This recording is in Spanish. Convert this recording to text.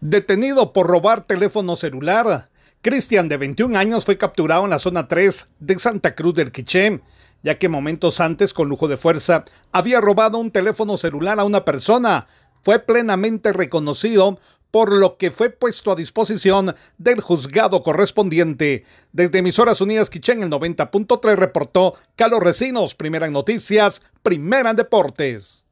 Detenido por robar teléfono celular. Cristian, de 21 años, fue capturado en la zona 3 de Santa Cruz del Quiché, ya que momentos antes, con lujo de fuerza, había robado un teléfono celular a una persona. Fue plenamente reconocido por lo que fue puesto a disposición del juzgado correspondiente. Desde Emisoras Unidas Quichén, el 90.3 reportó Carlos Recinos, primera en noticias, primera en deportes.